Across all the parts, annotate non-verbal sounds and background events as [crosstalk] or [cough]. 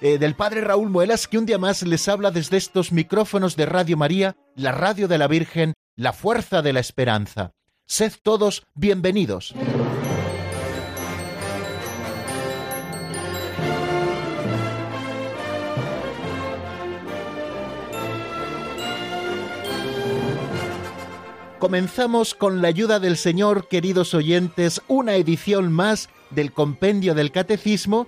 eh, del Padre Raúl Muelas, que un día más les habla desde estos micrófonos de Radio María, la radio de la Virgen, la fuerza de la esperanza. Sed todos bienvenidos. Comenzamos con la ayuda del Señor, queridos oyentes, una edición más del Compendio del Catecismo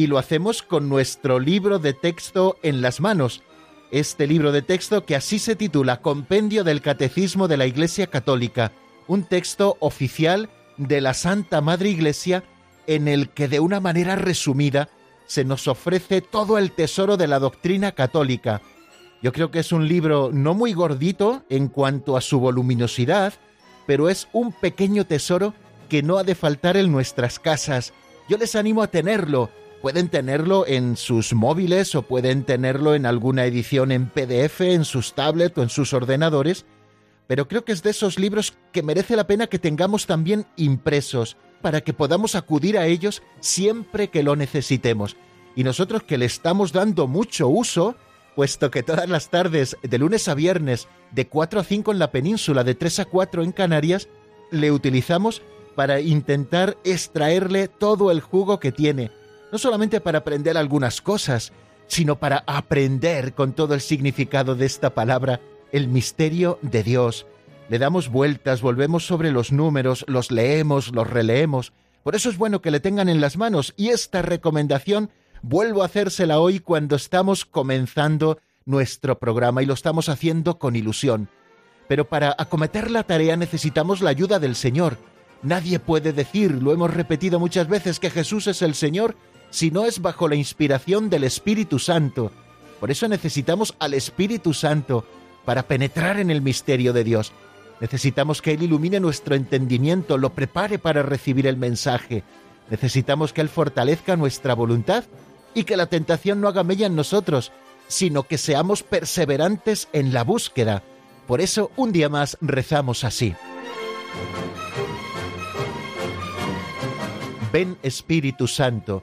y lo hacemos con nuestro libro de texto en las manos. Este libro de texto que así se titula Compendio del Catecismo de la Iglesia Católica, un texto oficial de la Santa Madre Iglesia en el que de una manera resumida se nos ofrece todo el tesoro de la doctrina católica, yo creo que es un libro no muy gordito en cuanto a su voluminosidad, pero es un pequeño tesoro que no ha de faltar en nuestras casas. Yo les animo a tenerlo. Pueden tenerlo en sus móviles o pueden tenerlo en alguna edición en PDF, en sus tablets o en sus ordenadores, pero creo que es de esos libros que merece la pena que tengamos también impresos, para que podamos acudir a ellos siempre que lo necesitemos. Y nosotros que le estamos dando mucho uso, puesto que todas las tardes, de lunes a viernes, de 4 a 5 en la península, de 3 a 4 en Canarias, le utilizamos para intentar extraerle todo el jugo que tiene, no solamente para aprender algunas cosas, sino para aprender con todo el significado de esta palabra, el misterio de Dios. Le damos vueltas, volvemos sobre los números, los leemos, los releemos. Por eso es bueno que le tengan en las manos y esta recomendación vuelvo a hacérsela hoy cuando estamos comenzando nuestro programa y lo estamos haciendo con ilusión. Pero para acometer la tarea necesitamos la ayuda del Señor. Nadie puede decir, lo hemos repetido muchas veces, que Jesús es el Señor si no es bajo la inspiración del Espíritu Santo. Por eso necesitamos al Espíritu Santo para penetrar en el misterio de Dios. Necesitamos que Él ilumine nuestro entendimiento, lo prepare para recibir el mensaje. Necesitamos que Él fortalezca nuestra voluntad y que la tentación no haga mella en nosotros, sino que seamos perseverantes en la búsqueda. Por eso un día más rezamos así. Ven Espíritu Santo,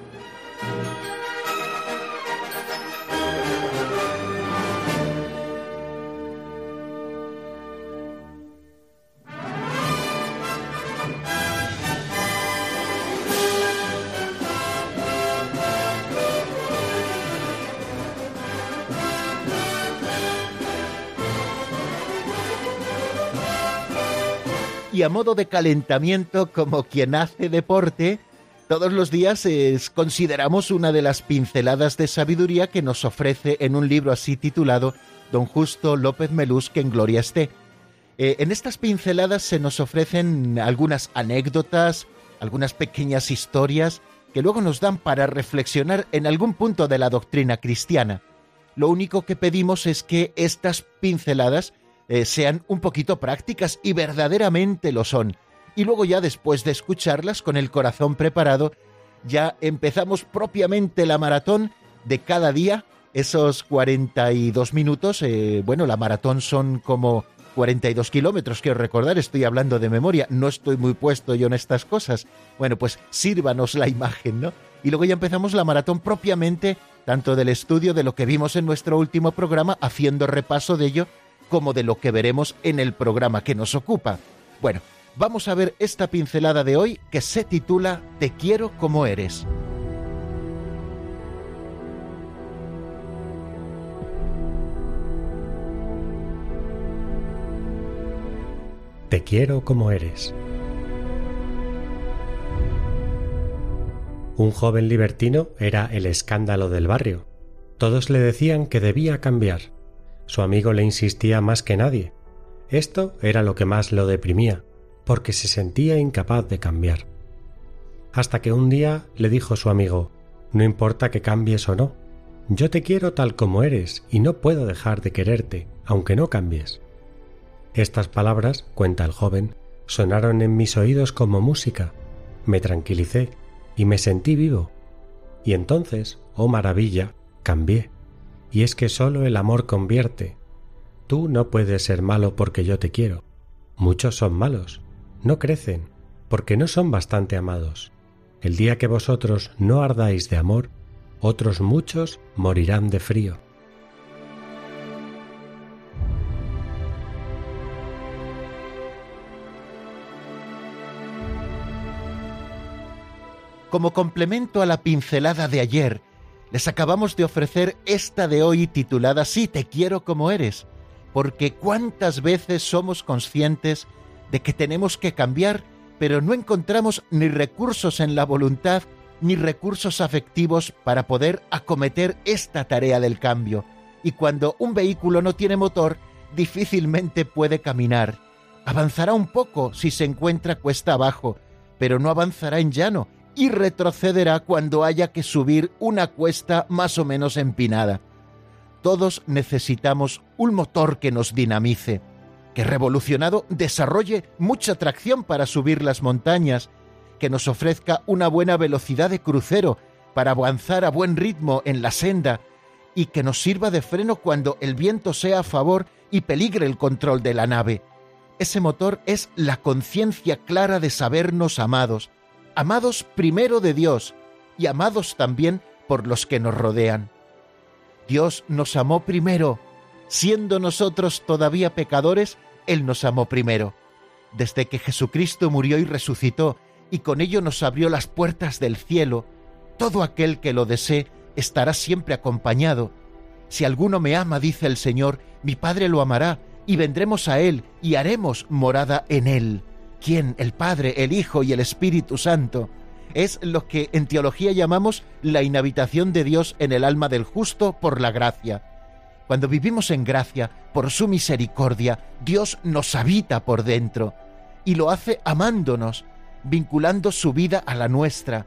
A modo de calentamiento, como quien hace deporte, todos los días consideramos una de las pinceladas de sabiduría que nos ofrece en un libro así titulado Don Justo López Melús, que en gloria esté. Eh, en estas pinceladas se nos ofrecen algunas anécdotas, algunas pequeñas historias que luego nos dan para reflexionar en algún punto de la doctrina cristiana. Lo único que pedimos es que estas pinceladas eh, sean un poquito prácticas y verdaderamente lo son. Y luego ya después de escucharlas con el corazón preparado, ya empezamos propiamente la maratón de cada día, esos 42 minutos, eh, bueno, la maratón son como 42 kilómetros, quiero recordar, estoy hablando de memoria, no estoy muy puesto yo en estas cosas. Bueno, pues sírvanos la imagen, ¿no? Y luego ya empezamos la maratón propiamente, tanto del estudio de lo que vimos en nuestro último programa, haciendo repaso de ello como de lo que veremos en el programa que nos ocupa. Bueno, vamos a ver esta pincelada de hoy que se titula Te quiero como eres. Te quiero como eres. Un joven libertino era el escándalo del barrio. Todos le decían que debía cambiar. Su amigo le insistía más que nadie. Esto era lo que más lo deprimía, porque se sentía incapaz de cambiar. Hasta que un día le dijo su amigo No importa que cambies o no, yo te quiero tal como eres y no puedo dejar de quererte, aunque no cambies. Estas palabras, cuenta el joven, sonaron en mis oídos como música. Me tranquilicé y me sentí vivo. Y entonces, oh maravilla, cambié. Y es que sólo el amor convierte. Tú no puedes ser malo porque yo te quiero. Muchos son malos, no crecen, porque no son bastante amados. El día que vosotros no ardáis de amor, otros muchos morirán de frío. Como complemento a la pincelada de ayer, les acabamos de ofrecer esta de hoy titulada Sí, te quiero como eres, porque cuántas veces somos conscientes de que tenemos que cambiar, pero no encontramos ni recursos en la voluntad ni recursos afectivos para poder acometer esta tarea del cambio. Y cuando un vehículo no tiene motor, difícilmente puede caminar. Avanzará un poco si se encuentra cuesta abajo, pero no avanzará en llano y retrocederá cuando haya que subir una cuesta más o menos empinada. Todos necesitamos un motor que nos dinamice, que revolucionado desarrolle mucha tracción para subir las montañas que nos ofrezca una buena velocidad de crucero para avanzar a buen ritmo en la senda y que nos sirva de freno cuando el viento sea a favor y peligre el control de la nave. Ese motor es la conciencia clara de sabernos amados, amados primero de Dios y amados también por los que nos rodean. Dios nos amó primero, siendo nosotros todavía pecadores, Él nos amó primero. Desde que Jesucristo murió y resucitó y con ello nos abrió las puertas del cielo, todo aquel que lo desee estará siempre acompañado. Si alguno me ama, dice el Señor, mi Padre lo amará, y vendremos a Él y haremos morada en Él. ¿Quién? El Padre, el Hijo y el Espíritu Santo. Es lo que en teología llamamos la inhabitación de Dios en el alma del justo por la gracia. Cuando vivimos en gracia, por su misericordia, Dios nos habita por dentro y lo hace amándonos, vinculando su vida a la nuestra.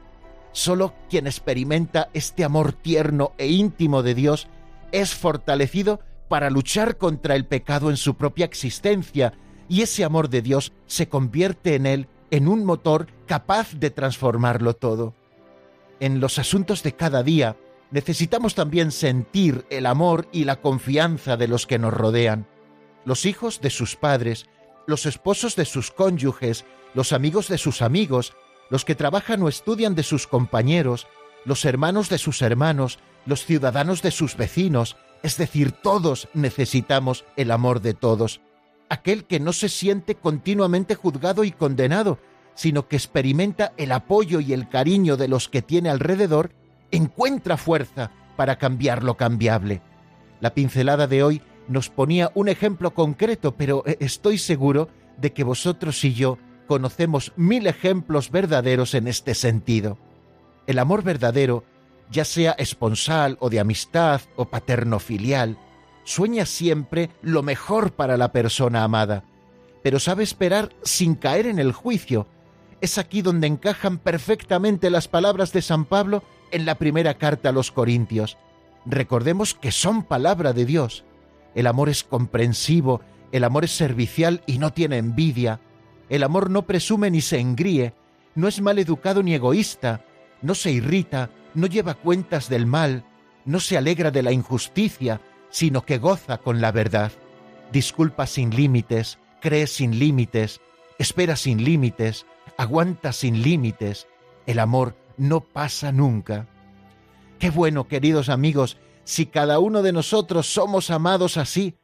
Solo quien experimenta este amor tierno e íntimo de Dios es fortalecido para luchar contra el pecado en su propia existencia, y ese amor de Dios se convierte en él en un motor capaz de transformarlo todo. En los asuntos de cada día necesitamos también sentir el amor y la confianza de los que nos rodean, los hijos de sus padres, los esposos de sus cónyuges, los amigos de sus amigos, los que trabajan o estudian de sus compañeros, los hermanos de sus hermanos, los ciudadanos de sus vecinos, es decir, todos necesitamos el amor de todos. Aquel que no se siente continuamente juzgado y condenado, sino que experimenta el apoyo y el cariño de los que tiene alrededor, encuentra fuerza para cambiar lo cambiable. La pincelada de hoy nos ponía un ejemplo concreto, pero eh, estoy seguro de que vosotros y yo conocemos mil ejemplos verdaderos en este sentido. El amor verdadero, ya sea esponsal o de amistad o paterno-filial, sueña siempre lo mejor para la persona amada, pero sabe esperar sin caer en el juicio. Es aquí donde encajan perfectamente las palabras de San Pablo en la primera carta a los Corintios. Recordemos que son palabra de Dios. El amor es comprensivo, el amor es servicial y no tiene envidia, el amor no presume ni se engríe, no es mal educado ni egoísta, no se irrita, no lleva cuentas del mal, no se alegra de la injusticia, sino que goza con la verdad. Disculpa sin límites, cree sin límites, espera sin límites, aguanta sin límites. El amor no pasa nunca. Qué bueno, queridos amigos, si cada uno de nosotros somos amados así.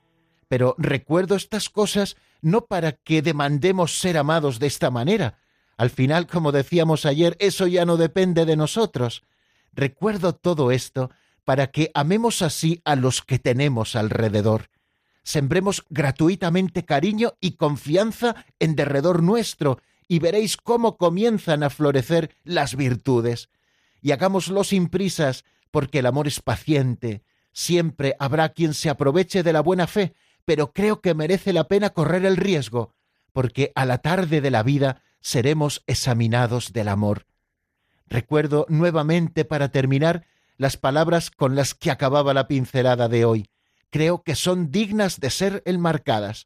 Pero recuerdo estas cosas no para que demandemos ser amados de esta manera. Al final, como decíamos ayer, eso ya no depende de nosotros. Recuerdo todo esto para que amemos así a los que tenemos alrededor. Sembremos gratuitamente cariño y confianza en derredor nuestro y veréis cómo comienzan a florecer las virtudes. y hagámoslo sin prisas, porque el amor es paciente. Siempre habrá quien se aproveche de la buena fe, pero creo que merece la pena correr el riesgo, porque a la tarde de la vida seremos examinados del amor. Recuerdo nuevamente, para terminar, las palabras con las que acababa la pincelada de hoy. Creo que son dignas de ser enmarcadas.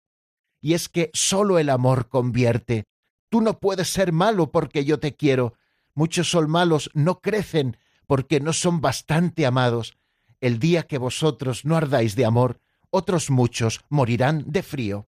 Y es que sólo el amor convierte. Tú no puedes ser malo porque yo te quiero. Muchos son malos, no crecen porque no son bastante amados. El día que vosotros no ardáis de amor, otros muchos morirán de frío.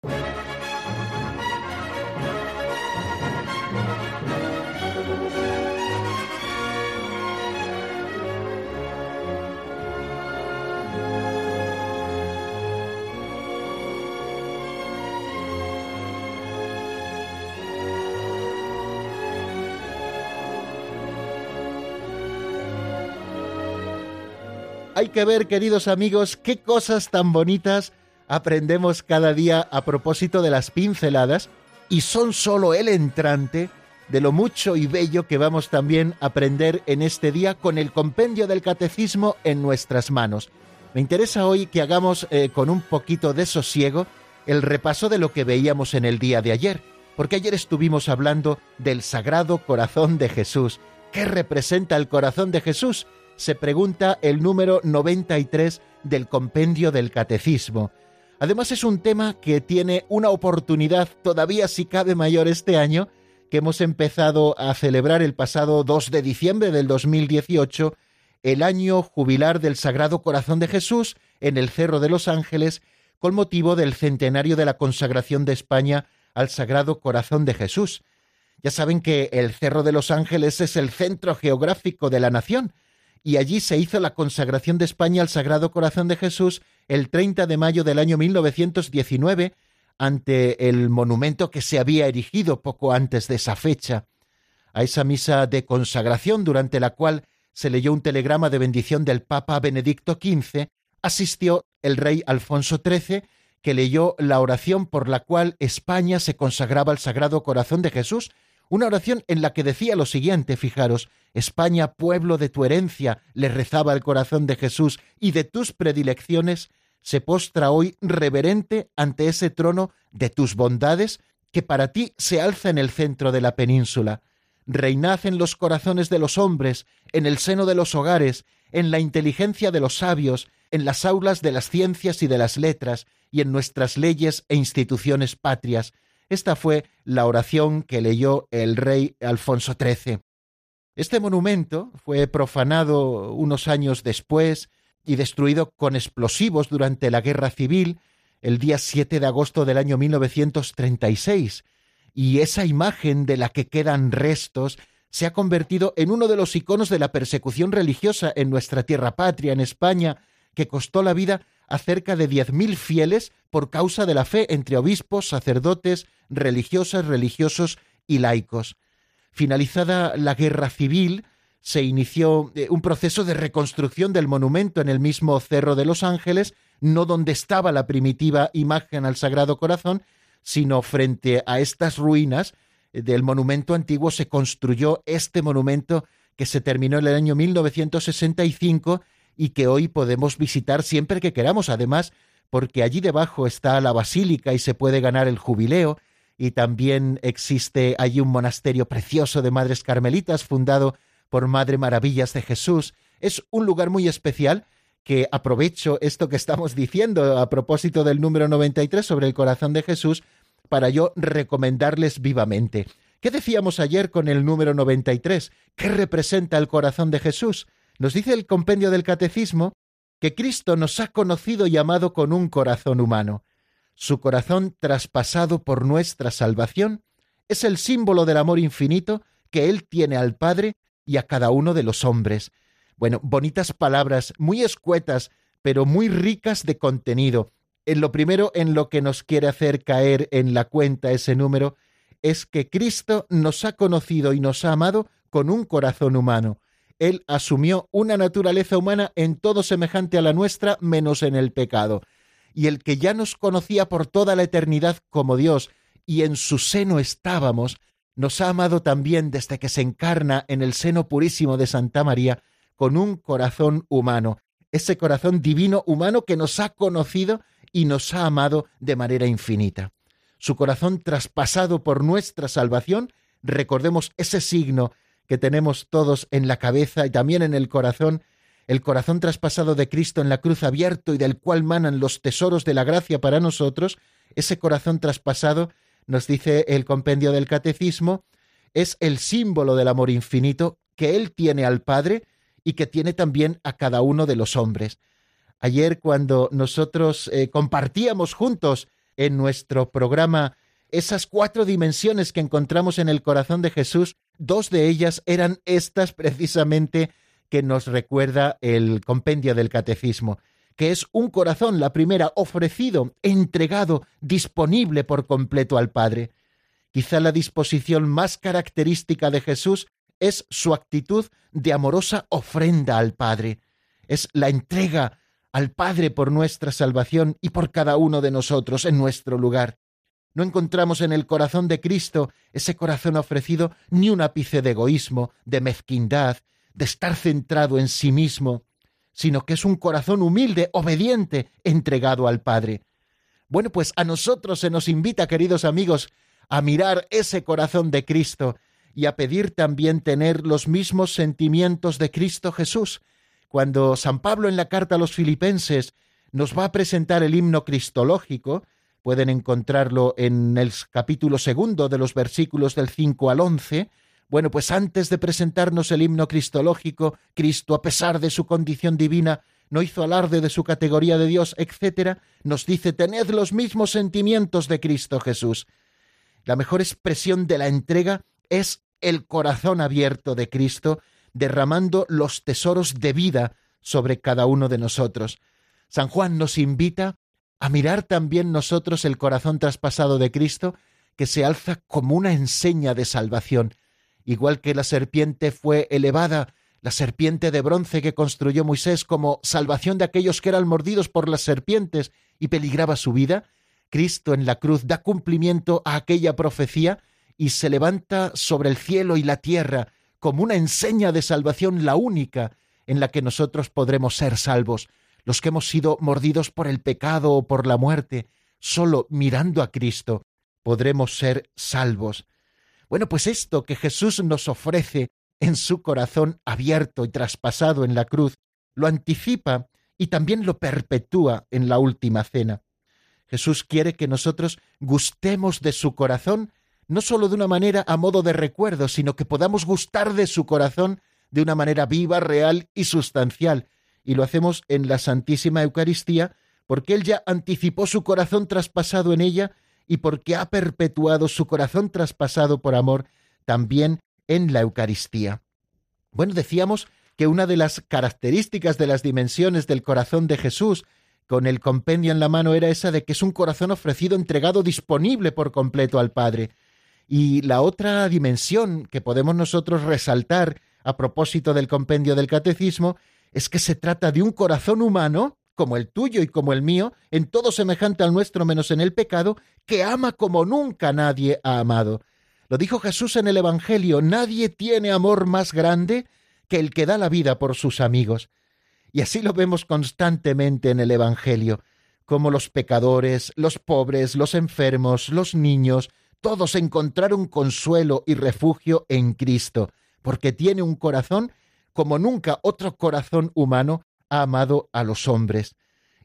Que ver, queridos amigos, qué cosas tan bonitas aprendemos cada día a propósito de las pinceladas y son solo el entrante de lo mucho y bello que vamos también a aprender en este día con el compendio del catecismo en nuestras manos. Me interesa hoy que hagamos eh, con un poquito de sosiego el repaso de lo que veíamos en el día de ayer, porque ayer estuvimos hablando del Sagrado Corazón de Jesús. ¿Qué representa el corazón de Jesús? Se pregunta el número 93 del compendio del Catecismo. Además es un tema que tiene una oportunidad todavía si cabe mayor este año, que hemos empezado a celebrar el pasado 2 de diciembre del 2018, el año jubilar del Sagrado Corazón de Jesús en el Cerro de los Ángeles, con motivo del centenario de la consagración de España al Sagrado Corazón de Jesús. Ya saben que el Cerro de los Ángeles es el centro geográfico de la nación, y allí se hizo la consagración de España al Sagrado Corazón de Jesús el 30 de mayo del año 1919 ante el monumento que se había erigido poco antes de esa fecha. A esa misa de consagración durante la cual se leyó un telegrama de bendición del Papa Benedicto XV, asistió el rey Alfonso XIII, que leyó la oración por la cual España se consagraba al Sagrado Corazón de Jesús una oración en la que decía lo siguiente, fijaros, España, pueblo de tu herencia, le rezaba el corazón de Jesús, y de tus predilecciones, se postra hoy reverente ante ese trono de tus bondades que para ti se alza en el centro de la península. Reinad en los corazones de los hombres, en el seno de los hogares, en la inteligencia de los sabios, en las aulas de las ciencias y de las letras, y en nuestras leyes e instituciones patrias, esta fue la oración que leyó el rey Alfonso XIII. Este monumento fue profanado unos años después y destruido con explosivos durante la Guerra Civil el día 7 de agosto del año 1936, y esa imagen de la que quedan restos se ha convertido en uno de los iconos de la persecución religiosa en nuestra tierra patria, en España, que costó la vida a cerca de diez mil fieles por causa de la fe entre obispos, sacerdotes, religiosas, religiosos y laicos. Finalizada la guerra civil, se inició eh, un proceso de reconstrucción del monumento en el mismo Cerro de los Ángeles, no donde estaba la primitiva imagen al Sagrado Corazón, sino frente a estas ruinas eh, del monumento antiguo se construyó este monumento que se terminó en el año 1965 y que hoy podemos visitar siempre que queramos, además, porque allí debajo está la basílica y se puede ganar el jubileo, y también existe allí un monasterio precioso de Madres Carmelitas fundado por Madre Maravillas de Jesús. Es un lugar muy especial que aprovecho esto que estamos diciendo a propósito del número 93 sobre el corazón de Jesús para yo recomendarles vivamente. ¿Qué decíamos ayer con el número 93? ¿Qué representa el corazón de Jesús? Nos dice el compendio del Catecismo que Cristo nos ha conocido y amado con un corazón humano. Su corazón traspasado por nuestra salvación es el símbolo del amor infinito que Él tiene al Padre y a cada uno de los hombres. Bueno, bonitas palabras, muy escuetas, pero muy ricas de contenido. En lo primero en lo que nos quiere hacer caer en la cuenta ese número es que Cristo nos ha conocido y nos ha amado con un corazón humano. Él asumió una naturaleza humana en todo semejante a la nuestra, menos en el pecado. Y el que ya nos conocía por toda la eternidad como Dios, y en su seno estábamos, nos ha amado también desde que se encarna en el seno purísimo de Santa María con un corazón humano, ese corazón divino humano que nos ha conocido y nos ha amado de manera infinita. Su corazón traspasado por nuestra salvación, recordemos ese signo que tenemos todos en la cabeza y también en el corazón, el corazón traspasado de Cristo en la cruz abierto y del cual manan los tesoros de la gracia para nosotros, ese corazón traspasado nos dice el compendio del catecismo, es el símbolo del amor infinito que Él tiene al Padre y que tiene también a cada uno de los hombres. Ayer cuando nosotros eh, compartíamos juntos en nuestro programa esas cuatro dimensiones que encontramos en el corazón de Jesús, dos de ellas eran estas precisamente que nos recuerda el compendio del catecismo que es un corazón, la primera, ofrecido, entregado, disponible por completo al Padre. Quizá la disposición más característica de Jesús es su actitud de amorosa ofrenda al Padre. Es la entrega al Padre por nuestra salvación y por cada uno de nosotros en nuestro lugar. No encontramos en el corazón de Cristo ese corazón ofrecido ni un ápice de egoísmo, de mezquindad, de estar centrado en sí mismo, sino que es un corazón humilde, obediente, entregado al Padre. Bueno, pues a nosotros se nos invita, queridos amigos, a mirar ese corazón de Cristo y a pedir también tener los mismos sentimientos de Cristo Jesús. Cuando San Pablo en la carta a los filipenses nos va a presentar el himno cristológico, pueden encontrarlo en el capítulo segundo de los versículos del 5 al 11, bueno, pues antes de presentarnos el himno cristológico, Cristo, a pesar de su condición divina, no hizo alarde de su categoría de Dios, etc., nos dice, tened los mismos sentimientos de Cristo Jesús. La mejor expresión de la entrega es el corazón abierto de Cristo, derramando los tesoros de vida sobre cada uno de nosotros. San Juan nos invita a mirar también nosotros el corazón traspasado de Cristo, que se alza como una enseña de salvación, igual que la serpiente fue elevada, la serpiente de bronce que construyó Moisés como salvación de aquellos que eran mordidos por las serpientes y peligraba su vida, Cristo en la cruz da cumplimiento a aquella profecía y se levanta sobre el cielo y la tierra como una enseña de salvación la única en la que nosotros podremos ser salvos, los que hemos sido mordidos por el pecado o por la muerte, solo mirando a Cristo podremos ser salvos. Bueno, pues esto que Jesús nos ofrece en su corazón abierto y traspasado en la cruz, lo anticipa y también lo perpetúa en la última cena. Jesús quiere que nosotros gustemos de su corazón, no sólo de una manera a modo de recuerdo, sino que podamos gustar de su corazón de una manera viva, real y sustancial. Y lo hacemos en la Santísima Eucaristía, porque Él ya anticipó su corazón traspasado en ella y porque ha perpetuado su corazón traspasado por amor también en la Eucaristía. Bueno, decíamos que una de las características de las dimensiones del corazón de Jesús con el compendio en la mano era esa de que es un corazón ofrecido, entregado, disponible por completo al Padre. Y la otra dimensión que podemos nosotros resaltar a propósito del compendio del catecismo es que se trata de un corazón humano como el tuyo y como el mío, en todo semejante al nuestro menos en el pecado, que ama como nunca nadie ha amado. Lo dijo Jesús en el Evangelio, nadie tiene amor más grande que el que da la vida por sus amigos. Y así lo vemos constantemente en el Evangelio, como los pecadores, los pobres, los enfermos, los niños, todos encontraron consuelo y refugio en Cristo, porque tiene un corazón como nunca otro corazón humano ha amado a los hombres.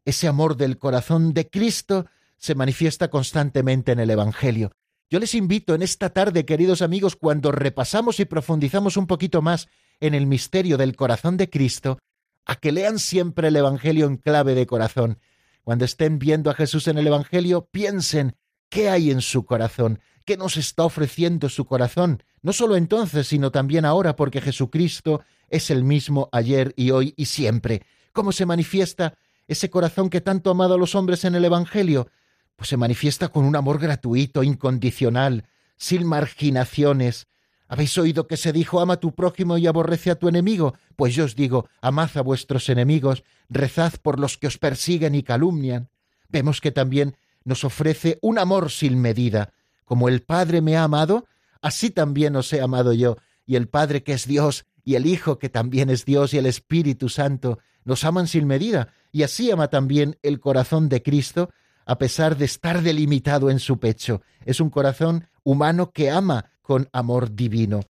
Ese amor del corazón de Cristo se manifiesta constantemente en el Evangelio. Yo les invito en esta tarde, queridos amigos, cuando repasamos y profundizamos un poquito más en el misterio del corazón de Cristo, a que lean siempre el Evangelio en clave de corazón. Cuando estén viendo a Jesús en el Evangelio, piensen qué hay en su corazón, qué nos está ofreciendo su corazón, no solo entonces, sino también ahora, porque Jesucristo es el mismo ayer y hoy y siempre cómo se manifiesta ese corazón que tanto ha amado a los hombres en el Evangelio? Pues se manifiesta con un amor gratuito, incondicional, sin marginaciones. ¿Habéis oído que se dijo ama a tu prójimo y aborrece a tu enemigo? Pues yo os digo, amad a vuestros enemigos, rezad por los que os persiguen y calumnian. Vemos que también nos ofrece un amor sin medida. Como el Padre me ha amado, así también os he amado yo, y el Padre que es Dios, y el Hijo que también es Dios, y el Espíritu Santo, nos aman sin medida, y así ama también el corazón de Cristo, a pesar de estar delimitado en su pecho. Es un corazón humano que ama con amor divino.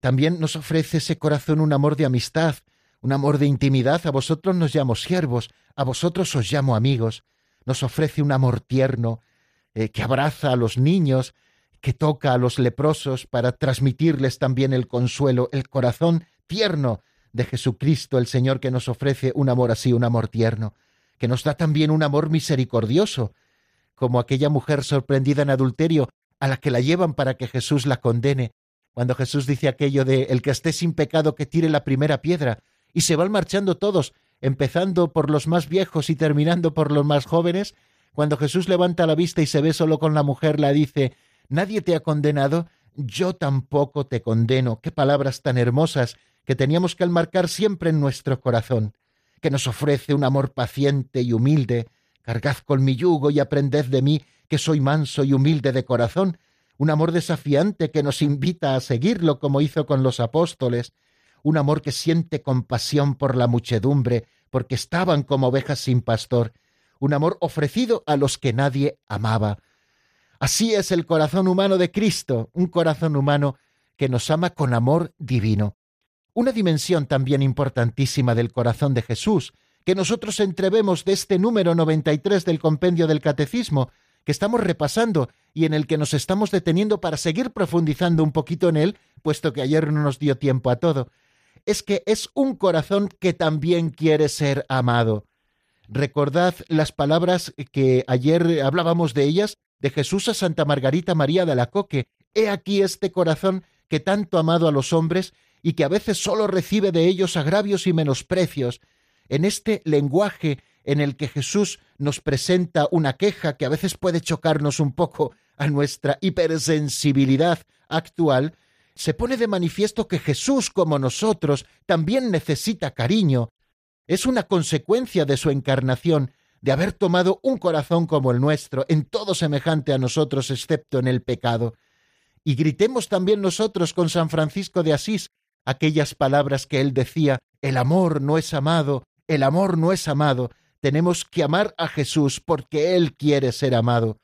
También nos ofrece ese corazón un amor de amistad, un amor de intimidad. A vosotros nos llamo siervos, a vosotros os llamo amigos. Nos ofrece un amor tierno, eh, que abraza a los niños, que toca a los leprosos para transmitirles también el consuelo, el corazón tierno de Jesucristo, el Señor que nos ofrece un amor así, un amor tierno, que nos da también un amor misericordioso, como aquella mujer sorprendida en adulterio a la que la llevan para que Jesús la condene, cuando Jesús dice aquello de el que esté sin pecado que tire la primera piedra, y se van marchando todos, empezando por los más viejos y terminando por los más jóvenes, cuando Jesús levanta la vista y se ve solo con la mujer, la dice Nadie te ha condenado, yo tampoco te condeno. Qué palabras tan hermosas que teníamos que almarcar siempre en nuestro corazón, que nos ofrece un amor paciente y humilde. Cargad con mi yugo y aprended de mí, que soy manso y humilde de corazón, un amor desafiante que nos invita a seguirlo como hizo con los apóstoles, un amor que siente compasión por la muchedumbre, porque estaban como ovejas sin pastor, un amor ofrecido a los que nadie amaba. Así es el corazón humano de Cristo, un corazón humano que nos ama con amor divino. Una dimensión también importantísima del corazón de Jesús, que nosotros entrevemos de este número 93 del compendio del Catecismo, que estamos repasando y en el que nos estamos deteniendo para seguir profundizando un poquito en él, puesto que ayer no nos dio tiempo a todo, es que es un corazón que también quiere ser amado. Recordad las palabras que ayer hablábamos de ellas, de Jesús a Santa Margarita María de la Coque. He aquí este corazón que tanto amado a los hombres y que a veces sólo recibe de ellos agravios y menosprecios. En este lenguaje en el que Jesús nos presenta una queja que a veces puede chocarnos un poco a nuestra hipersensibilidad actual, se pone de manifiesto que Jesús, como nosotros, también necesita cariño, es una consecuencia de su encarnación, de haber tomado un corazón como el nuestro, en todo semejante a nosotros excepto en el pecado. Y gritemos también nosotros con San Francisco de Asís aquellas palabras que él decía, el amor no es amado, el amor no es amado, tenemos que amar a Jesús porque Él quiere ser amado.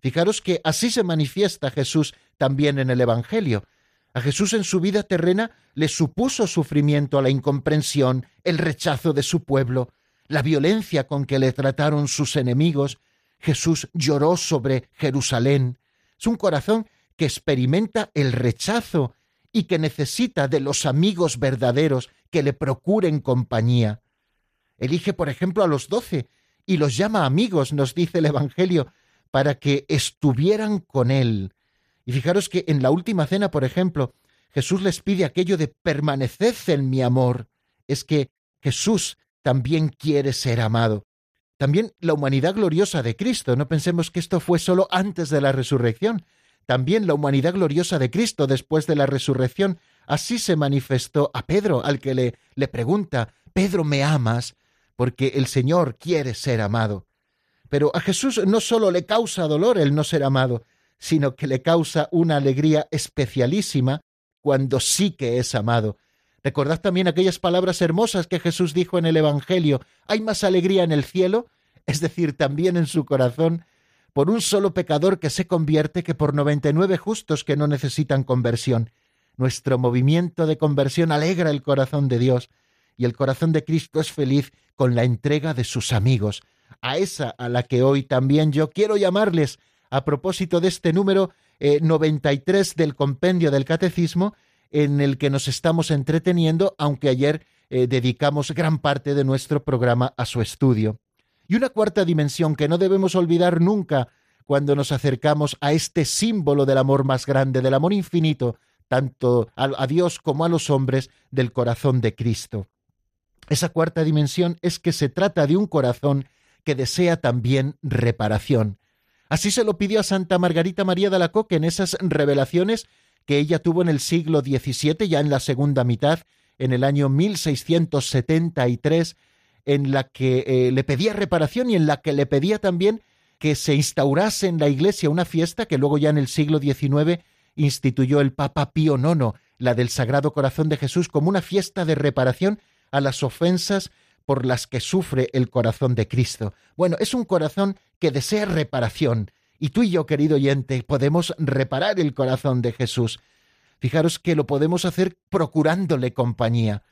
Fijaros que así se manifiesta Jesús también en el Evangelio. A Jesús en su vida terrena le supuso sufrimiento a la incomprensión, el rechazo de su pueblo, la violencia con que le trataron sus enemigos. Jesús lloró sobre Jerusalén. Es un corazón que experimenta el rechazo y que necesita de los amigos verdaderos que le procuren compañía. Elige, por ejemplo, a los doce y los llama amigos, nos dice el Evangelio, para que estuvieran con él, y fijaros que en la última cena, por ejemplo, Jesús les pide aquello de permaneced en mi amor. Es que Jesús también quiere ser amado. También la humanidad gloriosa de Cristo. No pensemos que esto fue solo antes de la resurrección. También la humanidad gloriosa de Cristo después de la resurrección. Así se manifestó a Pedro, al que le, le pregunta, Pedro, ¿me amas? Porque el Señor quiere ser amado. Pero a Jesús no solo le causa dolor el no ser amado, sino que le causa una alegría especialísima cuando sí que es amado. Recordad también aquellas palabras hermosas que Jesús dijo en el Evangelio, hay más alegría en el cielo, es decir, también en su corazón, por un solo pecador que se convierte que por noventa y nueve justos que no necesitan conversión. Nuestro movimiento de conversión alegra el corazón de Dios, y el corazón de Cristo es feliz con la entrega de sus amigos, a esa a la que hoy también yo quiero llamarles a propósito de este número 93 eh, del compendio del Catecismo en el que nos estamos entreteniendo, aunque ayer eh, dedicamos gran parte de nuestro programa a su estudio. Y una cuarta dimensión que no debemos olvidar nunca cuando nos acercamos a este símbolo del amor más grande, del amor infinito, tanto a Dios como a los hombres, del corazón de Cristo. Esa cuarta dimensión es que se trata de un corazón que desea también reparación, Así se lo pidió a Santa Margarita María de la Coque en esas revelaciones que ella tuvo en el siglo XVII, ya en la segunda mitad, en el año 1673, en la que eh, le pedía reparación y en la que le pedía también que se instaurase en la iglesia una fiesta que luego ya en el siglo XIX instituyó el Papa Pío IX, la del Sagrado Corazón de Jesús, como una fiesta de reparación a las ofensas por las que sufre el corazón de Cristo. Bueno, es un corazón que desea reparación, y tú y yo, querido oyente, podemos reparar el corazón de Jesús. Fijaros que lo podemos hacer procurándole compañía.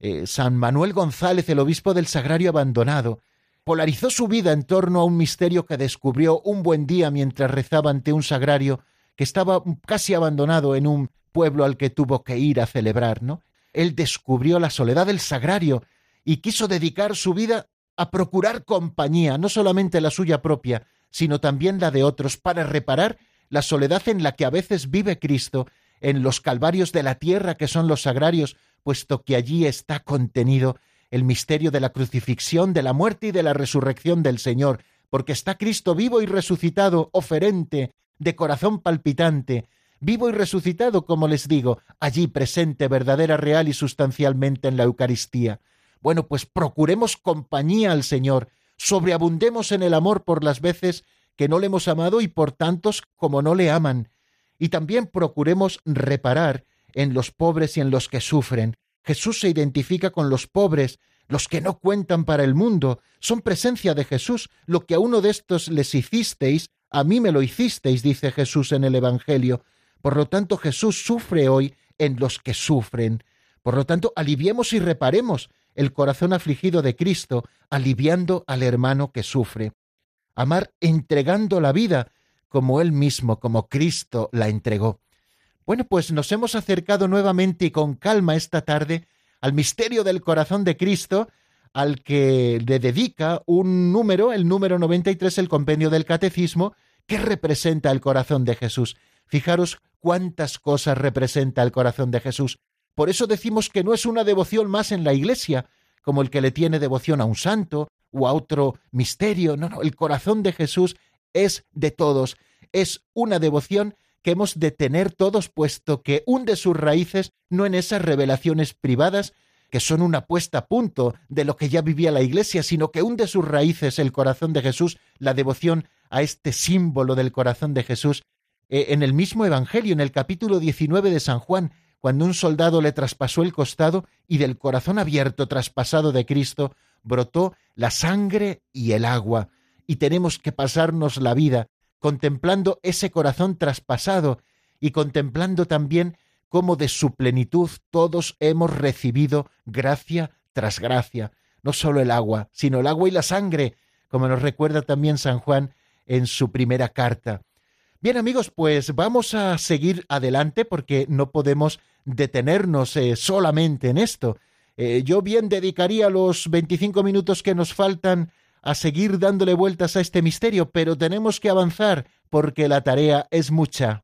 Eh, San Manuel González, el obispo del Sagrario Abandonado, polarizó su vida en torno a un misterio que descubrió un buen día mientras rezaba ante un sagrario que estaba casi abandonado en un pueblo al que tuvo que ir a celebrar, ¿no? Él descubrió la soledad del sagrario y quiso dedicar su vida a procurar compañía, no solamente la suya propia, sino también la de otros, para reparar la soledad en la que a veces vive Cristo, en los calvarios de la tierra que son los sagrarios, puesto que allí está contenido el misterio de la crucifixión, de la muerte y de la resurrección del Señor, porque está Cristo vivo y resucitado, oferente, de corazón palpitante, vivo y resucitado, como les digo, allí presente verdadera, real y sustancialmente en la Eucaristía. Bueno, pues procuremos compañía al Señor, sobreabundemos en el amor por las veces que no le hemos amado y por tantos como no le aman, y también procuremos reparar en los pobres y en los que sufren. Jesús se identifica con los pobres, los que no cuentan para el mundo, son presencia de Jesús. Lo que a uno de estos les hicisteis, a mí me lo hicisteis, dice Jesús en el Evangelio. Por lo tanto, Jesús sufre hoy en los que sufren. Por lo tanto, aliviemos y reparemos el corazón afligido de Cristo, aliviando al hermano que sufre. Amar entregando la vida, como Él mismo, como Cristo la entregó. Bueno, pues nos hemos acercado nuevamente y con calma esta tarde al misterio del corazón de Cristo, al que le dedica un número, el número 93, el compendio del Catecismo, que representa el corazón de Jesús. Fijaros cuántas cosas representa el corazón de Jesús. Por eso decimos que no es una devoción más en la Iglesia, como el que le tiene devoción a un santo o a otro misterio. No, no, el corazón de Jesús es de todos. Es una devoción que hemos de tener todos, puesto que hunde sus raíces no en esas revelaciones privadas que son una puesta a punto de lo que ya vivía la Iglesia, sino que hunde sus raíces el corazón de Jesús, la devoción a este símbolo del corazón de Jesús, eh, en el mismo Evangelio, en el capítulo 19 de San Juan, cuando un soldado le traspasó el costado y del corazón abierto traspasado de Cristo brotó la sangre y el agua, y tenemos que pasarnos la vida contemplando ese corazón traspasado y contemplando también cómo de su plenitud todos hemos recibido gracia tras gracia, no solo el agua, sino el agua y la sangre, como nos recuerda también San Juan en su primera carta. Bien amigos, pues vamos a seguir adelante porque no podemos detenernos eh, solamente en esto. Eh, yo bien dedicaría los 25 minutos que nos faltan a seguir dándole vueltas a este misterio, pero tenemos que avanzar porque la tarea es mucha.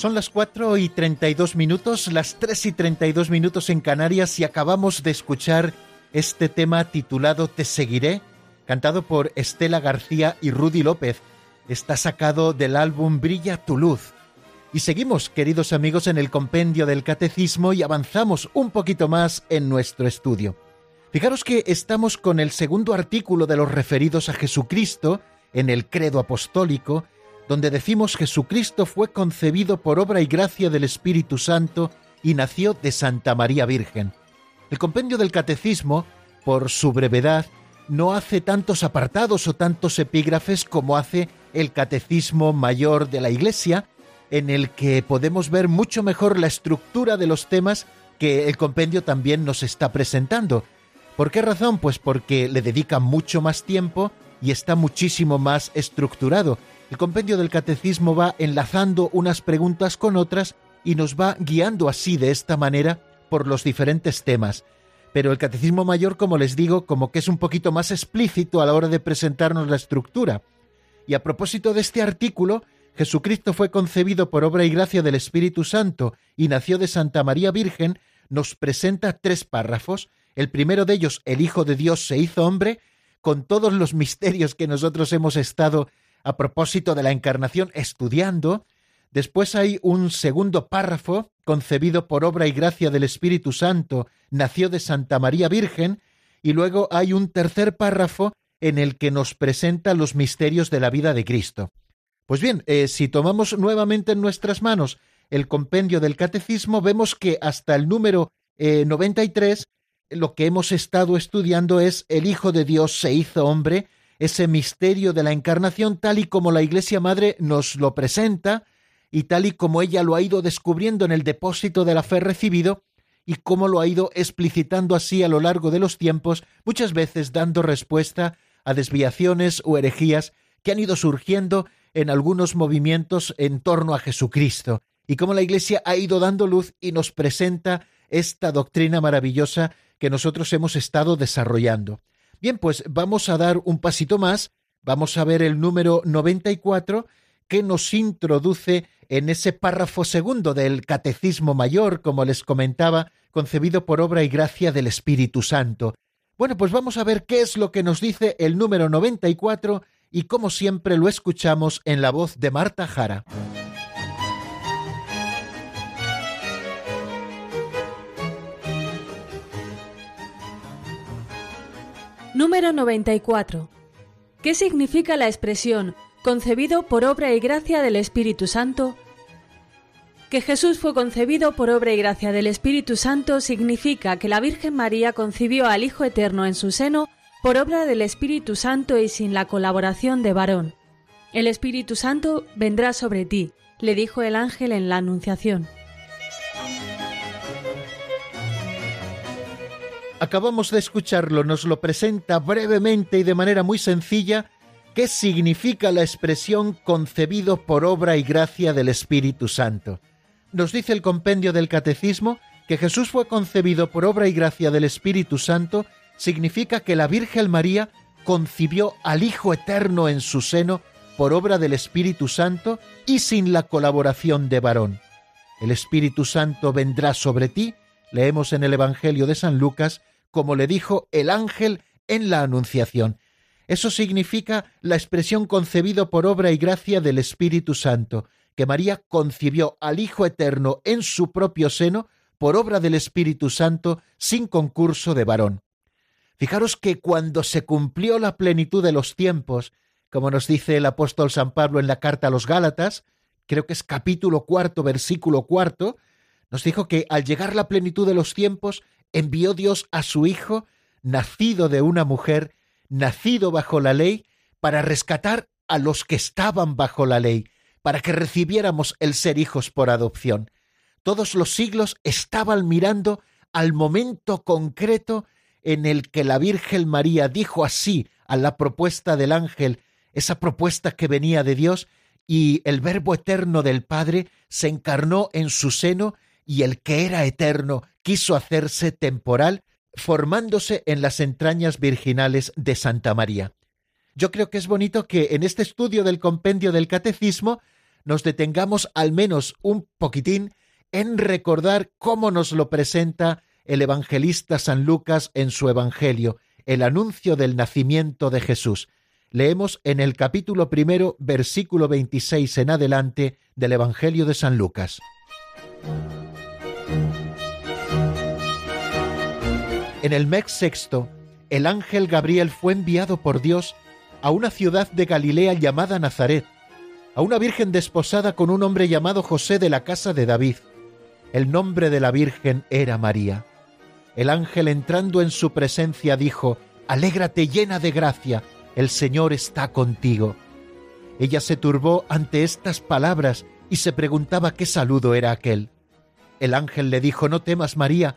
Son las 4 y 32 minutos, las 3 y 32 minutos en Canarias y acabamos de escuchar este tema titulado Te seguiré, cantado por Estela García y Rudy López. Está sacado del álbum Brilla tu luz. Y seguimos, queridos amigos, en el compendio del catecismo y avanzamos un poquito más en nuestro estudio. Fijaros que estamos con el segundo artículo de los referidos a Jesucristo en el credo apostólico, donde decimos Jesucristo fue concebido por obra y gracia del Espíritu Santo y nació de Santa María Virgen. El compendio del Catecismo, por su brevedad, no hace tantos apartados o tantos epígrafes como hace el Catecismo Mayor de la Iglesia, en el que podemos ver mucho mejor la estructura de los temas que el compendio también nos está presentando. ¿Por qué razón? Pues porque le dedica mucho más tiempo y está muchísimo más estructurado el compendio del catecismo va enlazando unas preguntas con otras y nos va guiando así de esta manera por los diferentes temas. Pero el catecismo mayor, como les digo, como que es un poquito más explícito a la hora de presentarnos la estructura. Y a propósito de este artículo, Jesucristo fue concebido por obra y gracia del Espíritu Santo y nació de Santa María Virgen, nos presenta tres párrafos. El primero de ellos, el Hijo de Dios se hizo hombre, con todos los misterios que nosotros hemos estado a propósito de la encarnación estudiando. Después hay un segundo párrafo, concebido por obra y gracia del Espíritu Santo, nació de Santa María Virgen, y luego hay un tercer párrafo en el que nos presenta los misterios de la vida de Cristo. Pues bien, eh, si tomamos nuevamente en nuestras manos el compendio del catecismo, vemos que hasta el número 93 eh, lo que hemos estado estudiando es el Hijo de Dios se hizo hombre, ese misterio de la encarnación tal y como la Iglesia Madre nos lo presenta y tal y como ella lo ha ido descubriendo en el depósito de la fe recibido y cómo lo ha ido explicitando así a lo largo de los tiempos, muchas veces dando respuesta a desviaciones o herejías que han ido surgiendo en algunos movimientos en torno a Jesucristo, y cómo la Iglesia ha ido dando luz y nos presenta esta doctrina maravillosa que nosotros hemos estado desarrollando. Bien, pues vamos a dar un pasito más, vamos a ver el número 94 que nos introduce en ese párrafo segundo del Catecismo Mayor, como les comentaba, concebido por obra y gracia del Espíritu Santo. Bueno, pues vamos a ver qué es lo que nos dice el número 94 y como siempre lo escuchamos en la voz de Marta Jara. Número 94. ¿Qué significa la expresión concebido por obra y gracia del Espíritu Santo? Que Jesús fue concebido por obra y gracia del Espíritu Santo significa que la Virgen María concibió al Hijo Eterno en su seno por obra del Espíritu Santo y sin la colaboración de varón. El Espíritu Santo vendrá sobre ti, le dijo el ángel en la Anunciación. Acabamos de escucharlo, nos lo presenta brevemente y de manera muy sencilla qué significa la expresión concebido por obra y gracia del Espíritu Santo. Nos dice el compendio del Catecismo que Jesús fue concebido por obra y gracia del Espíritu Santo significa que la Virgen María concibió al Hijo Eterno en su seno por obra del Espíritu Santo y sin la colaboración de varón. El Espíritu Santo vendrá sobre ti, leemos en el Evangelio de San Lucas, como le dijo el ángel en la Anunciación. Eso significa la expresión concebido por obra y gracia del Espíritu Santo, que María concibió al Hijo Eterno en su propio seno por obra del Espíritu Santo sin concurso de varón. Fijaros que cuando se cumplió la plenitud de los tiempos, como nos dice el apóstol San Pablo en la carta a los Gálatas, creo que es capítulo cuarto, versículo cuarto, nos dijo que al llegar la plenitud de los tiempos, envió Dios a su Hijo, nacido de una mujer, nacido bajo la ley, para rescatar a los que estaban bajo la ley, para que recibiéramos el ser hijos por adopción. Todos los siglos estaban mirando al momento concreto en el que la Virgen María dijo así a la propuesta del ángel, esa propuesta que venía de Dios, y el Verbo eterno del Padre se encarnó en su seno y el que era eterno quiso hacerse temporal, formándose en las entrañas virginales de Santa María. Yo creo que es bonito que en este estudio del compendio del catecismo nos detengamos al menos un poquitín en recordar cómo nos lo presenta el evangelista San Lucas en su Evangelio, el anuncio del nacimiento de Jesús. Leemos en el capítulo primero, versículo 26 en adelante del Evangelio de San Lucas. En el mes sexto, el ángel Gabriel fue enviado por Dios a una ciudad de Galilea llamada Nazaret, a una virgen desposada con un hombre llamado José de la casa de David. El nombre de la virgen era María. El ángel entrando en su presencia dijo, Alégrate llena de gracia, el Señor está contigo. Ella se turbó ante estas palabras y se preguntaba qué saludo era aquel. El ángel le dijo, No temas, María,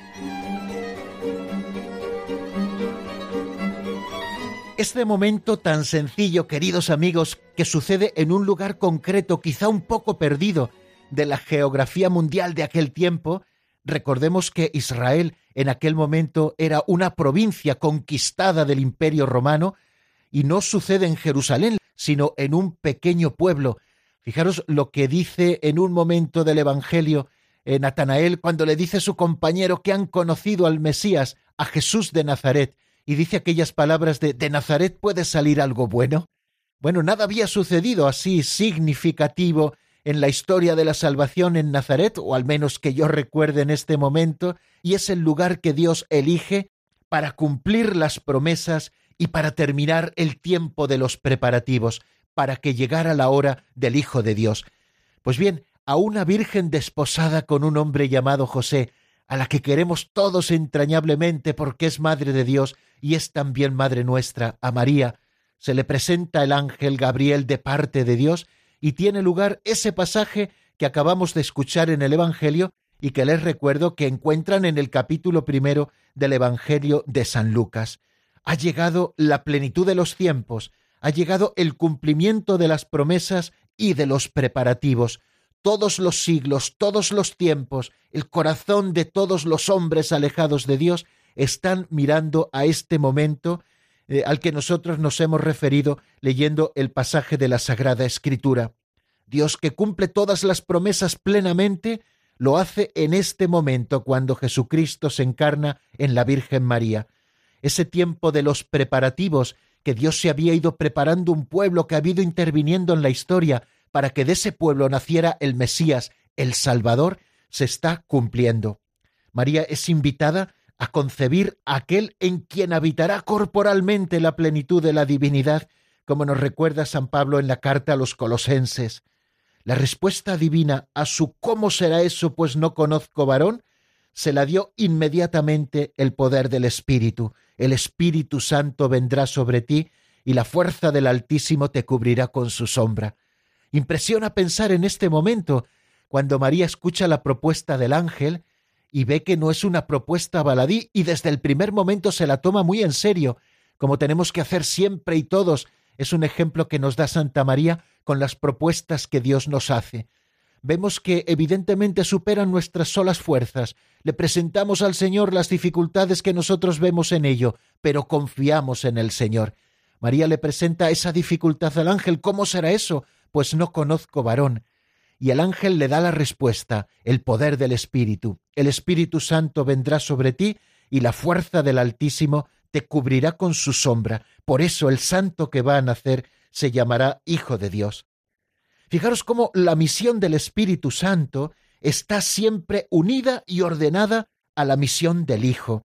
Este momento tan sencillo, queridos amigos, que sucede en un lugar concreto, quizá un poco perdido, de la geografía mundial de aquel tiempo, recordemos que Israel en aquel momento era una provincia conquistada del imperio romano, y no sucede en Jerusalén, sino en un pequeño pueblo. Fijaros lo que dice en un momento del Evangelio eh, Natanael cuando le dice a su compañero que han conocido al Mesías, a Jesús de Nazaret, y dice aquellas palabras de ¿de Nazaret puede salir algo bueno? Bueno, nada había sucedido así significativo en la historia de la salvación en Nazaret, o al menos que yo recuerde en este momento, y es el lugar que Dios elige para cumplir las promesas y para terminar el tiempo de los preparativos, para que llegara la hora del Hijo de Dios. Pues bien, a una virgen desposada con un hombre llamado José, a la que queremos todos entrañablemente porque es Madre de Dios, y es también Madre nuestra, a María, se le presenta el ángel Gabriel de parte de Dios y tiene lugar ese pasaje que acabamos de escuchar en el Evangelio y que les recuerdo que encuentran en el capítulo primero del Evangelio de San Lucas. ha llegado la plenitud de los tiempos, ha llegado el cumplimiento de las promesas y de los preparativos. Todos los siglos, todos los tiempos, el corazón de todos los hombres alejados de Dios están mirando a este momento eh, al que nosotros nos hemos referido leyendo el pasaje de la Sagrada Escritura. Dios que cumple todas las promesas plenamente, lo hace en este momento cuando Jesucristo se encarna en la Virgen María. Ese tiempo de los preparativos, que Dios se había ido preparando un pueblo que ha ido interviniendo en la historia para que de ese pueblo naciera el Mesías, el Salvador, se está cumpliendo. María es invitada a concebir aquel en quien habitará corporalmente la plenitud de la divinidad, como nos recuerda San Pablo en la carta a los colosenses. La respuesta divina a su ¿cómo será eso pues no conozco varón? se la dio inmediatamente el poder del Espíritu. El Espíritu Santo vendrá sobre ti y la fuerza del Altísimo te cubrirá con su sombra. Impresiona pensar en este momento, cuando María escucha la propuesta del ángel y ve que no es una propuesta baladí y desde el primer momento se la toma muy en serio, como tenemos que hacer siempre y todos. Es un ejemplo que nos da Santa María con las propuestas que Dios nos hace. Vemos que evidentemente superan nuestras solas fuerzas. Le presentamos al Señor las dificultades que nosotros vemos en ello, pero confiamos en el Señor. María le presenta esa dificultad al ángel. ¿Cómo será eso? Pues no conozco varón y el ángel le da la respuesta, el poder del Espíritu. El Espíritu Santo vendrá sobre ti y la fuerza del Altísimo te cubrirá con su sombra. Por eso el santo que va a nacer se llamará Hijo de Dios. Fijaros cómo la misión del Espíritu Santo está siempre unida y ordenada a la misión del Hijo.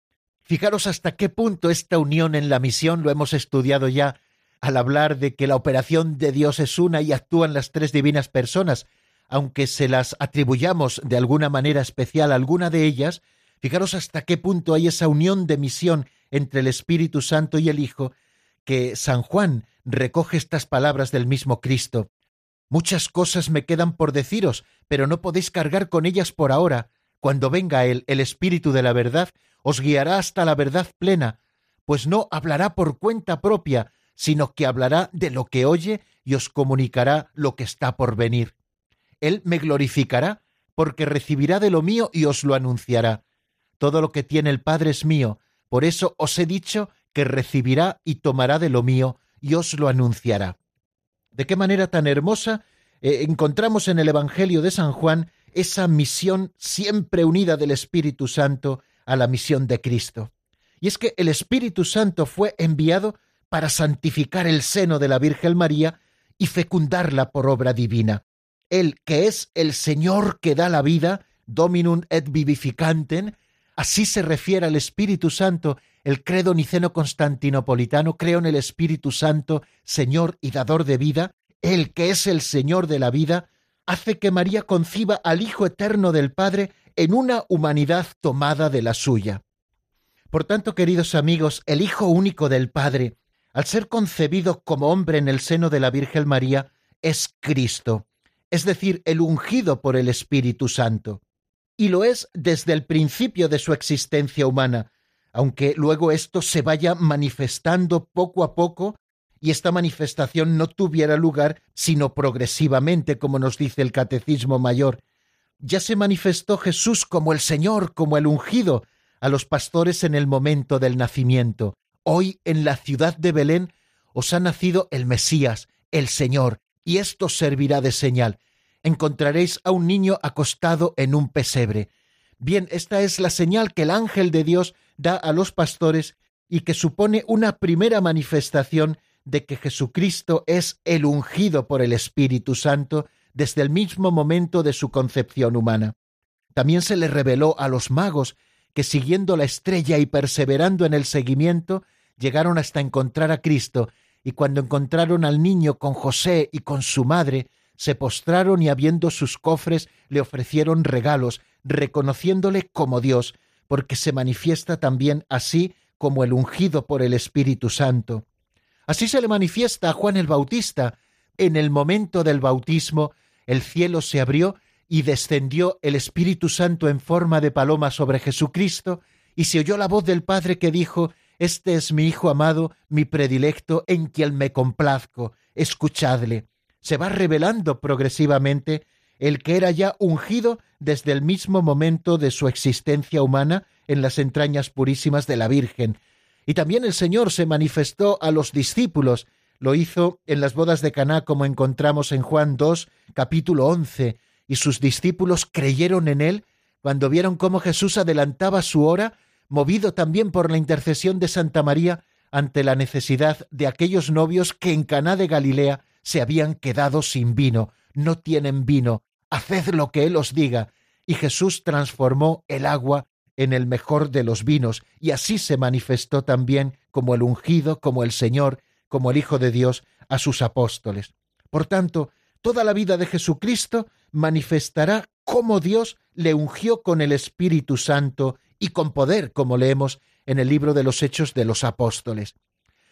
Fijaros hasta qué punto esta unión en la misión lo hemos estudiado ya al hablar de que la operación de Dios es una y actúan las tres divinas personas, aunque se las atribuyamos de alguna manera especial a alguna de ellas, fijaros hasta qué punto hay esa unión de misión entre el Espíritu Santo y el Hijo, que San Juan recoge estas palabras del mismo Cristo. Muchas cosas me quedan por deciros, pero no podéis cargar con ellas por ahora. Cuando venga Él, el Espíritu de la verdad, os guiará hasta la verdad plena, pues no hablará por cuenta propia, sino que hablará de lo que oye y os comunicará lo que está por venir. Él me glorificará, porque recibirá de lo mío y os lo anunciará. Todo lo que tiene el Padre es mío, por eso os he dicho que recibirá y tomará de lo mío y os lo anunciará. De qué manera tan hermosa eh, encontramos en el Evangelio de San Juan esa misión siempre unida del Espíritu Santo a la misión de Cristo. Y es que el Espíritu Santo fue enviado para santificar el seno de la Virgen María y fecundarla por obra divina. Él que es el Señor que da la vida, Dominum et vivificantem, así se refiere al Espíritu Santo el credo niceno constantinopolitano, creo en el Espíritu Santo, Señor y dador de vida, el que es el Señor de la vida, hace que María conciba al Hijo eterno del Padre en una humanidad tomada de la suya. Por tanto, queridos amigos, el Hijo único del Padre, al ser concebido como hombre en el seno de la Virgen María, es Cristo es decir, el ungido por el Espíritu Santo. Y lo es desde el principio de su existencia humana, aunque luego esto se vaya manifestando poco a poco y esta manifestación no tuviera lugar sino progresivamente, como nos dice el Catecismo Mayor. Ya se manifestó Jesús como el Señor, como el ungido, a los pastores en el momento del nacimiento. Hoy en la ciudad de Belén os ha nacido el Mesías, el Señor, y esto servirá de señal. Encontraréis a un niño acostado en un pesebre. Bien, esta es la señal que el ángel de Dios da a los pastores y que supone una primera manifestación de que Jesucristo es el ungido por el Espíritu Santo desde el mismo momento de su concepción humana. También se le reveló a los magos que siguiendo la estrella y perseverando en el seguimiento, llegaron hasta encontrar a Cristo y cuando encontraron al niño con José y con su madre, se postraron y habiendo sus cofres le ofrecieron regalos, reconociéndole como Dios, porque se manifiesta también así como el ungido por el Espíritu Santo. Así se le manifiesta a Juan el Bautista. En el momento del bautismo, el cielo se abrió y descendió el Espíritu Santo en forma de paloma sobre Jesucristo, y se oyó la voz del Padre que dijo, Este es mi Hijo amado, mi predilecto, en quien me complazco. Escuchadle. Se va revelando progresivamente el que era ya ungido desde el mismo momento de su existencia humana en las entrañas purísimas de la Virgen. Y también el Señor se manifestó a los discípulos, lo hizo en las bodas de Caná como encontramos en Juan 2, capítulo 11, y sus discípulos creyeron en él cuando vieron cómo Jesús adelantaba su hora, movido también por la intercesión de Santa María ante la necesidad de aquellos novios que en Caná de Galilea se habían quedado sin vino, no tienen vino, haced lo que él os diga. Y Jesús transformó el agua en el mejor de los vinos, y así se manifestó también como el ungido, como el Señor, como el Hijo de Dios a sus apóstoles. Por tanto, toda la vida de Jesucristo manifestará cómo Dios le ungió con el Espíritu Santo y con poder, como leemos en el libro de los Hechos de los Apóstoles.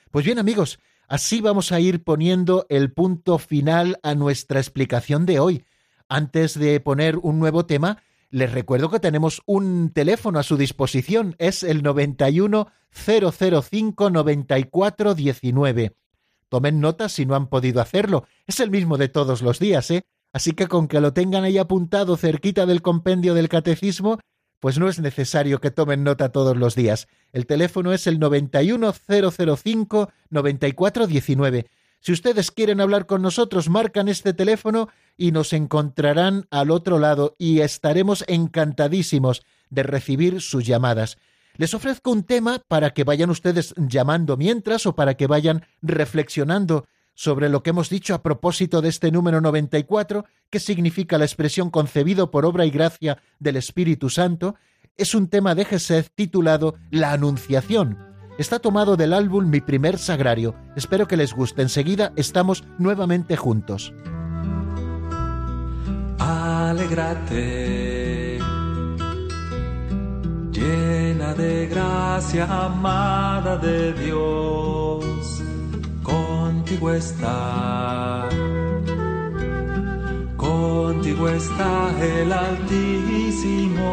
Pues bien, amigos, así vamos a ir poniendo el punto final a nuestra explicación de hoy. Antes de poner un nuevo tema, les recuerdo que tenemos un teléfono a su disposición, es el 91 005 94 19. Tomen nota si no han podido hacerlo, es el mismo de todos los días, ¿eh? Así que con que lo tengan ahí apuntado cerquita del compendio del catecismo, pues no es necesario que tomen nota todos los días. El teléfono es el 91005 9419. Si ustedes quieren hablar con nosotros, marcan este teléfono y nos encontrarán al otro lado y estaremos encantadísimos de recibir sus llamadas. Les ofrezco un tema para que vayan ustedes llamando mientras o para que vayan reflexionando sobre lo que hemos dicho a propósito de este número 94, que significa la expresión concebido por obra y gracia del Espíritu Santo, es un tema de Gesed titulado La Anunciación. Está tomado del álbum Mi primer sagrario. Espero que les guste. Enseguida estamos nuevamente juntos. Alegrate, llena de gracia, amada de Dios contigo está. Contigo está el Altísimo.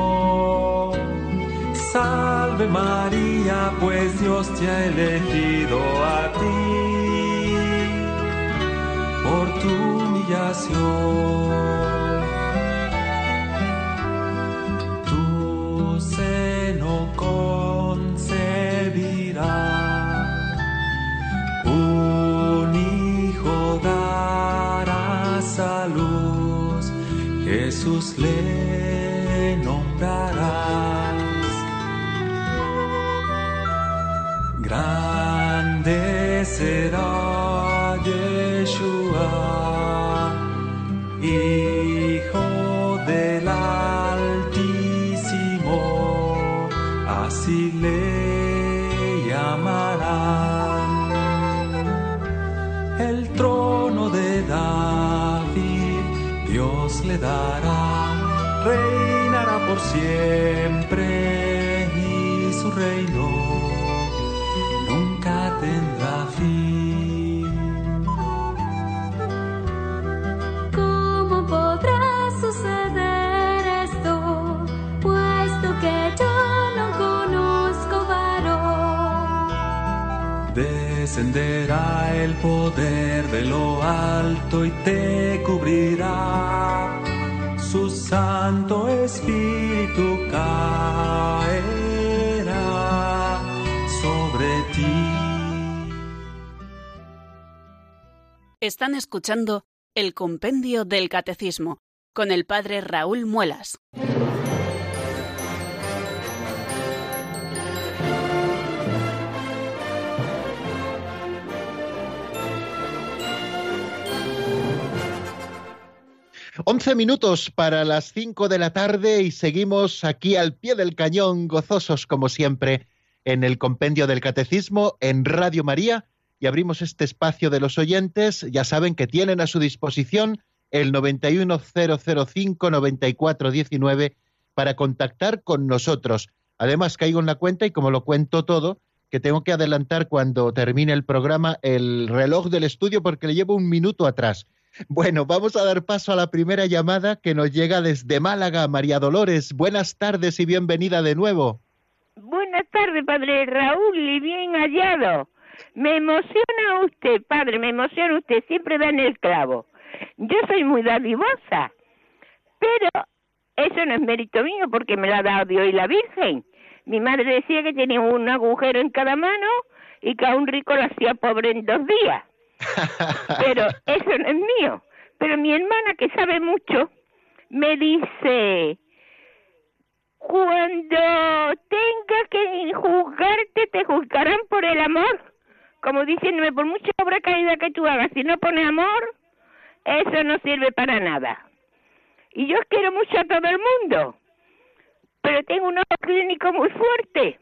Salve María, pues Dios te ha elegido a ti por tu humillación. Están escuchando el Compendio del Catecismo con el Padre Raúl Muelas. Once minutos para las cinco de la tarde y seguimos aquí al pie del cañón, gozosos como siempre, en el compendio del Catecismo en Radio María y abrimos este espacio de los oyentes. Ya saben que tienen a su disposición el 91005-9419 para contactar con nosotros. Además, caigo en la cuenta y como lo cuento todo, que tengo que adelantar cuando termine el programa el reloj del estudio porque le llevo un minuto atrás. Bueno, vamos a dar paso a la primera llamada que nos llega desde Málaga. María Dolores, buenas tardes y bienvenida de nuevo. Buenas tardes, padre Raúl, y bien hallado. Me emociona usted, padre, me emociona usted, siempre da en el clavo. Yo soy muy dadivosa, pero eso no es mérito mío porque me la ha dado Dios y la Virgen. Mi madre decía que tenía un agujero en cada mano y que a un rico lo hacía pobre en dos días. [laughs] Pero eso no es mío. Pero mi hermana, que sabe mucho, me dice, cuando tenga que juzgarte, te juzgarán por el amor. Como diciéndome, por mucha obra caída que tú hagas, si no pones amor, eso no sirve para nada. Y yo quiero mucho a todo el mundo, pero tengo un ojo clínico muy fuerte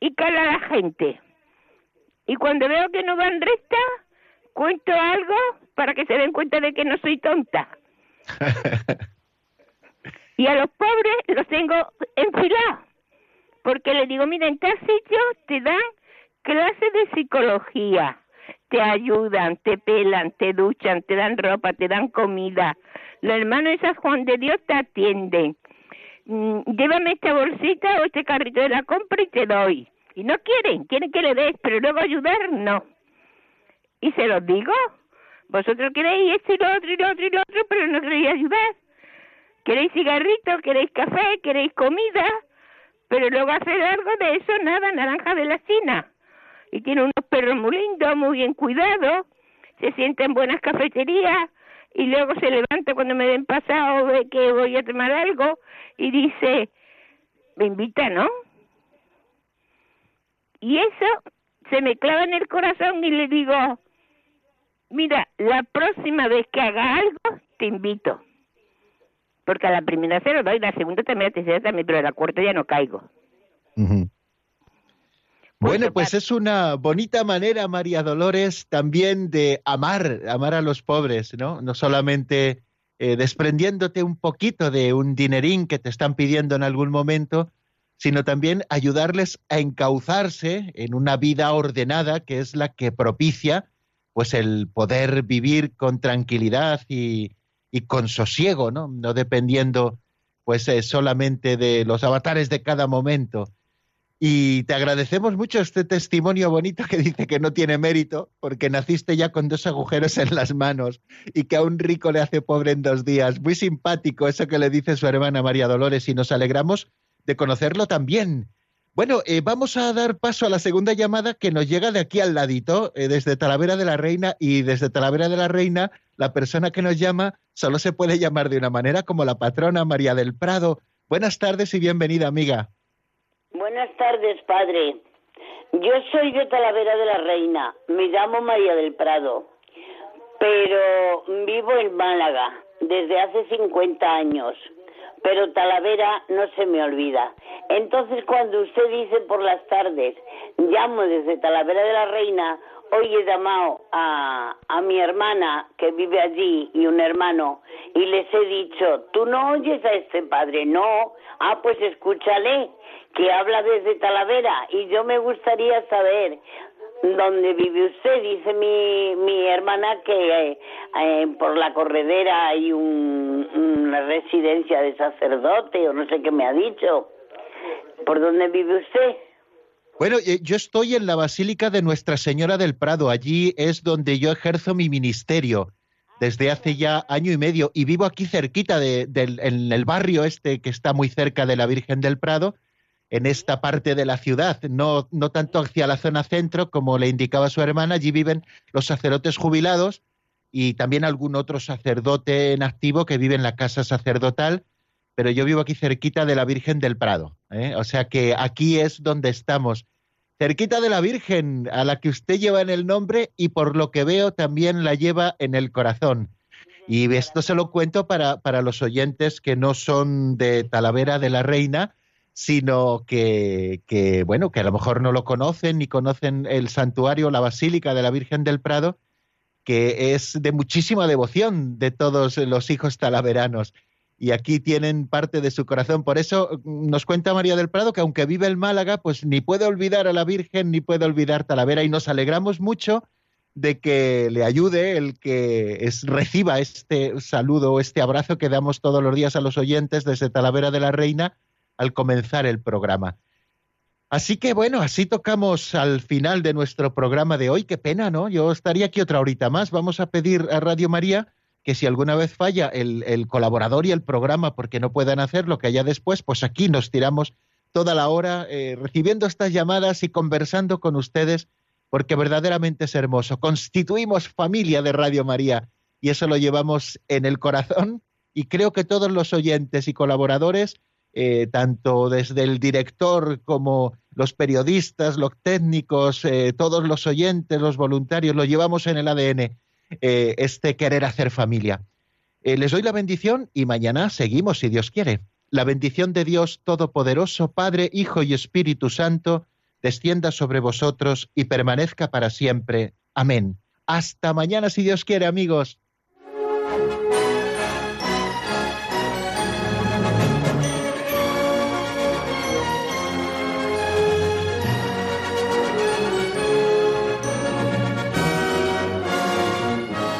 y cala a la gente. Y cuando veo que no van recta, cuento algo para que se den cuenta de que no soy tonta. [laughs] y a los pobres los tengo enfilados, porque les digo, mira, en tal sitio te dan clases de psicología, te ayudan, te pelan, te duchan, te dan ropa, te dan comida. Los hermanos esas Juan de Dios te atienden. Mm, llévame esta bolsita o este carrito de la compra y te doy. Y no quieren, quieren que le des, pero luego ayudar no. Y se los digo, vosotros queréis esto y lo otro y lo otro y lo otro, pero no queréis ayudar. Queréis cigarritos, queréis café, queréis comida, pero luego hacer algo de eso, nada, naranja de la China. Y tiene unos perros muy lindos, muy bien cuidados, se sienta en buenas cafeterías y luego se levanta cuando me den pasado, ve que voy a tomar algo y dice, me invita, ¿no? Y eso se me clava en el corazón y le digo, mira, la próxima vez que haga algo, te invito. Porque a la primera se lo doy, la segunda también, la tercera también, pero a la cuarta ya no caigo. Bueno, pues es una bonita manera, María Dolores, también de amar, amar a los pobres, ¿no? No solamente eh, desprendiéndote un poquito de un dinerín que te están pidiendo en algún momento, sino también ayudarles a encauzarse en una vida ordenada que es la que propicia pues el poder vivir con tranquilidad y, y con sosiego, ¿no? No dependiendo pues eh, solamente de los avatares de cada momento. Y te agradecemos mucho este testimonio bonito que dice que no tiene mérito, porque naciste ya con dos agujeros en las manos y que a un rico le hace pobre en dos días. Muy simpático eso que le dice su hermana María Dolores y nos alegramos de conocerlo también. Bueno, eh, vamos a dar paso a la segunda llamada que nos llega de aquí al ladito, eh, desde Talavera de la Reina, y desde Talavera de la Reina, la persona que nos llama solo se puede llamar de una manera como la patrona María del Prado. Buenas tardes y bienvenida, amiga. Buenas tardes, padre. Yo soy de Talavera de la Reina, me llamo María del Prado, pero vivo en Málaga desde hace 50 años. Pero Talavera no se me olvida. Entonces, cuando usted dice por las tardes, llamo desde Talavera de la Reina, hoy he llamado a, a mi hermana que vive allí y un hermano y les he dicho, tú no oyes a este padre, no, ah, pues escúchale, que habla desde Talavera y yo me gustaría saber ¿Dónde vive usted? Dice mi, mi hermana que eh, por la corredera hay un, una residencia de sacerdote o no sé qué me ha dicho. ¿Por dónde vive usted? Bueno, eh, yo estoy en la Basílica de Nuestra Señora del Prado. Allí es donde yo ejerzo mi ministerio desde hace ya año y medio y vivo aquí cerquita de, en el barrio este que está muy cerca de la Virgen del Prado en esta parte de la ciudad, no, no tanto hacia la zona centro, como le indicaba su hermana, allí viven los sacerdotes jubilados y también algún otro sacerdote en activo que vive en la casa sacerdotal, pero yo vivo aquí cerquita de la Virgen del Prado, ¿eh? o sea que aquí es donde estamos, cerquita de la Virgen, a la que usted lleva en el nombre y por lo que veo también la lleva en el corazón. Y esto se lo cuento para, para los oyentes que no son de Talavera de la Reina, sino que, bueno, que a lo mejor no lo conocen ni conocen el santuario, la Basílica de la Virgen del Prado, que es de muchísima devoción de todos los hijos talaveranos. Y aquí tienen parte de su corazón. Por eso nos cuenta María del Prado que aunque vive en Málaga, pues ni puede olvidar a la Virgen ni puede olvidar Talavera. Y nos alegramos mucho de que le ayude el que reciba este saludo, este abrazo que damos todos los días a los oyentes desde Talavera de la Reina al comenzar el programa. Así que bueno, así tocamos al final de nuestro programa de hoy. Qué pena, ¿no? Yo estaría aquí otra horita más. Vamos a pedir a Radio María que si alguna vez falla el, colaborador y el programa porque no puedan hacer lo que haya después, pues aquí nos tiramos toda la hora eh, recibiendo estas llamadas y conversando con ustedes porque verdaderamente es hermoso. Constituimos familia de Radio María y eso lo llevamos en el corazón y creo que todos los oyentes y colaboradores, eh, tanto desde el director como los periodistas, los técnicos, eh, todos los oyentes, los voluntarios, lo llevamos en el ADN, eh, este querer hacer familia. les doy la bendición y mañana seguimos, si Dios quiere. La bendición de Dios Todopoderoso, Padre, Hijo y Espíritu Santo, descienda sobre vosotros y permanezca para siempre. Amén. Hasta mañana, si Dios quiere, amigos.